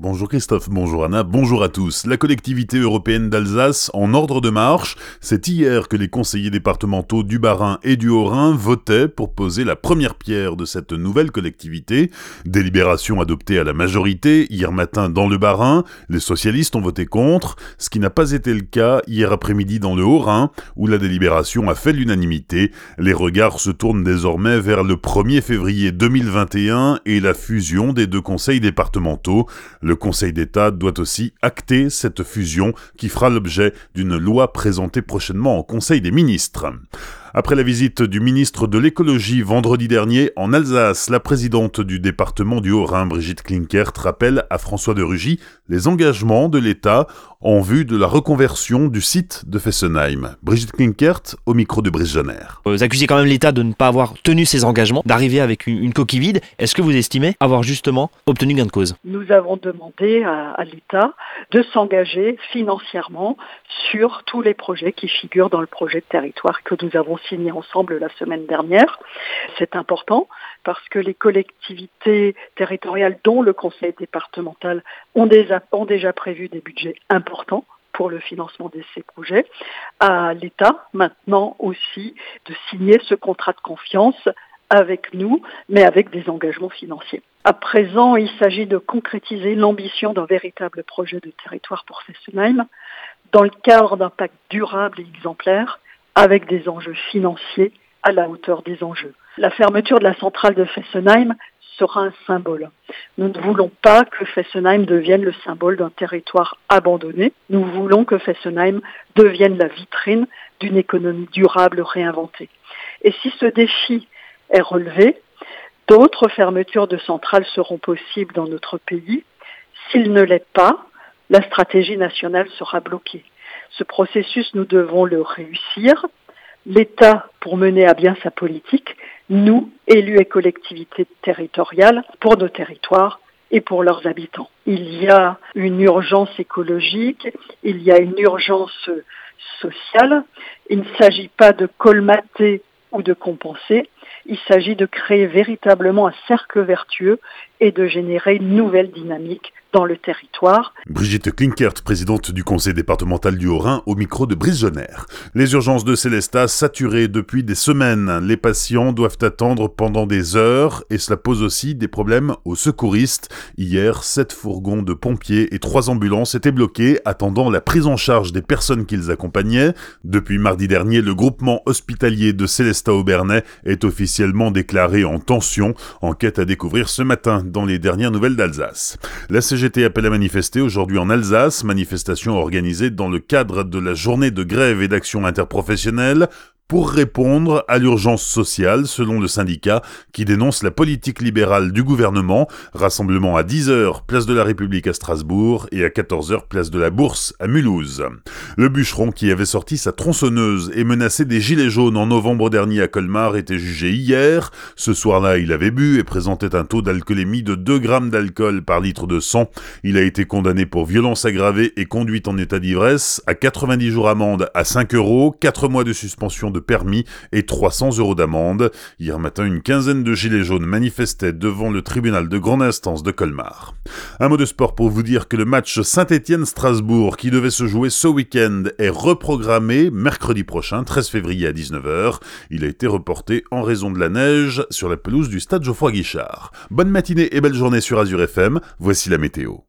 Bonjour Christophe, bonjour Anna, bonjour à tous. La collectivité européenne d'Alsace en ordre de marche. C'est hier que les conseillers départementaux du Bas-Rhin et du Haut-Rhin votaient pour poser la première pierre de cette nouvelle collectivité. Délibération adoptée à la majorité hier matin dans le Bas-Rhin. Les socialistes ont voté contre, ce qui n'a pas été le cas hier après-midi dans le Haut-Rhin, où la délibération a fait l'unanimité. Les regards se tournent désormais vers le 1er février 2021 et la fusion des deux conseils départementaux. Le Conseil d'État doit aussi acter cette fusion qui fera l'objet d'une loi présentée prochainement au Conseil des ministres. Après la visite du ministre de l'écologie vendredi dernier en Alsace, la présidente du département du Haut-Rhin, Brigitte Klinkert, rappelle à François de Rugy les engagements de l'État en vue de la reconversion du site de Fessenheim. Brigitte Klinkert au micro de Brice Jenner. Vous accusez quand même l'État de ne pas avoir tenu ses engagements, d'arriver avec une, coquille vide. Est-ce que vous estimez avoir justement obtenu gain de cause? Nous avons demandé à, à l'État de s'engager financièrement sur tous les projets qui figurent dans le projet de territoire que nous avons signé ensemble la semaine dernière. C'est important parce que les collectivités territoriales, dont le conseil départemental, ont déjà, ont déjà prévu des budgets importants pour le financement de ces projets, à l'État maintenant aussi de signer ce contrat de confiance avec nous, mais avec des engagements financiers. À présent, il s'agit de concrétiser l'ambition d'un véritable projet de territoire pour Fessenheim dans le cadre d'un pacte durable et exemplaire avec des enjeux financiers à la hauteur des enjeux. La fermeture de la centrale de Fessenheim sera un symbole. Nous ne voulons pas que Fessenheim devienne le symbole d'un territoire abandonné. Nous voulons que Fessenheim devienne la vitrine d'une économie durable réinventée. Et si ce défi est relevé, d'autres fermetures de centrales seront possibles dans notre pays. S'il ne l'est pas, la stratégie nationale sera bloquée. Ce processus, nous devons le réussir. L'État pour mener à bien sa politique, nous, élus et collectivités territoriales, pour nos territoires et pour leurs habitants. Il y a une urgence écologique, il y a une urgence sociale. Il ne s'agit pas de colmater ou de compenser, il s'agit de créer véritablement un cercle vertueux et de générer une nouvelle dynamique dans le territoire. Brigitte Klinkert, présidente du conseil départemental du Haut-Rhin, au micro de Jenner. Les urgences de Célestat saturées depuis des semaines. Les patients doivent attendre pendant des heures et cela pose aussi des problèmes aux secouristes. Hier, sept fourgons de pompiers et trois ambulances étaient bloqués attendant la prise en charge des personnes qu'ils accompagnaient. Depuis mardi dernier, le groupement hospitalier de Célestat-Aubernais est officiellement déclaré en tension. Enquête à découvrir ce matin dans les dernières nouvelles d'Alsace. La CGT appelle à manifester aujourd'hui en Alsace, manifestation organisée dans le cadre de la journée de grève et d'action interprofessionnelle pour répondre à l'urgence sociale, selon le syndicat, qui dénonce la politique libérale du gouvernement. Rassemblement à 10h, place de la République à Strasbourg, et à 14h, place de la Bourse à Mulhouse. Le bûcheron qui avait sorti sa tronçonneuse et menacé des gilets jaunes en novembre dernier à Colmar était jugé hier. Ce soir-là, il avait bu et présentait un taux d'alcoolémie de 2 grammes d'alcool par litre de sang. Il a été condamné pour violence aggravée et conduite en état d'ivresse à 90 jours amende à 5 euros, 4 mois de suspension permis et 300 euros d'amende. Hier matin, une quinzaine de gilets jaunes manifestaient devant le tribunal de grande instance de Colmar. Un mot de sport pour vous dire que le match Saint-Étienne-Strasbourg qui devait se jouer ce week-end est reprogrammé mercredi prochain, 13 février à 19h. Il a été reporté en raison de la neige sur la pelouse du stade Geoffroy Guichard. Bonne matinée et belle journée sur Azure FM, voici la météo.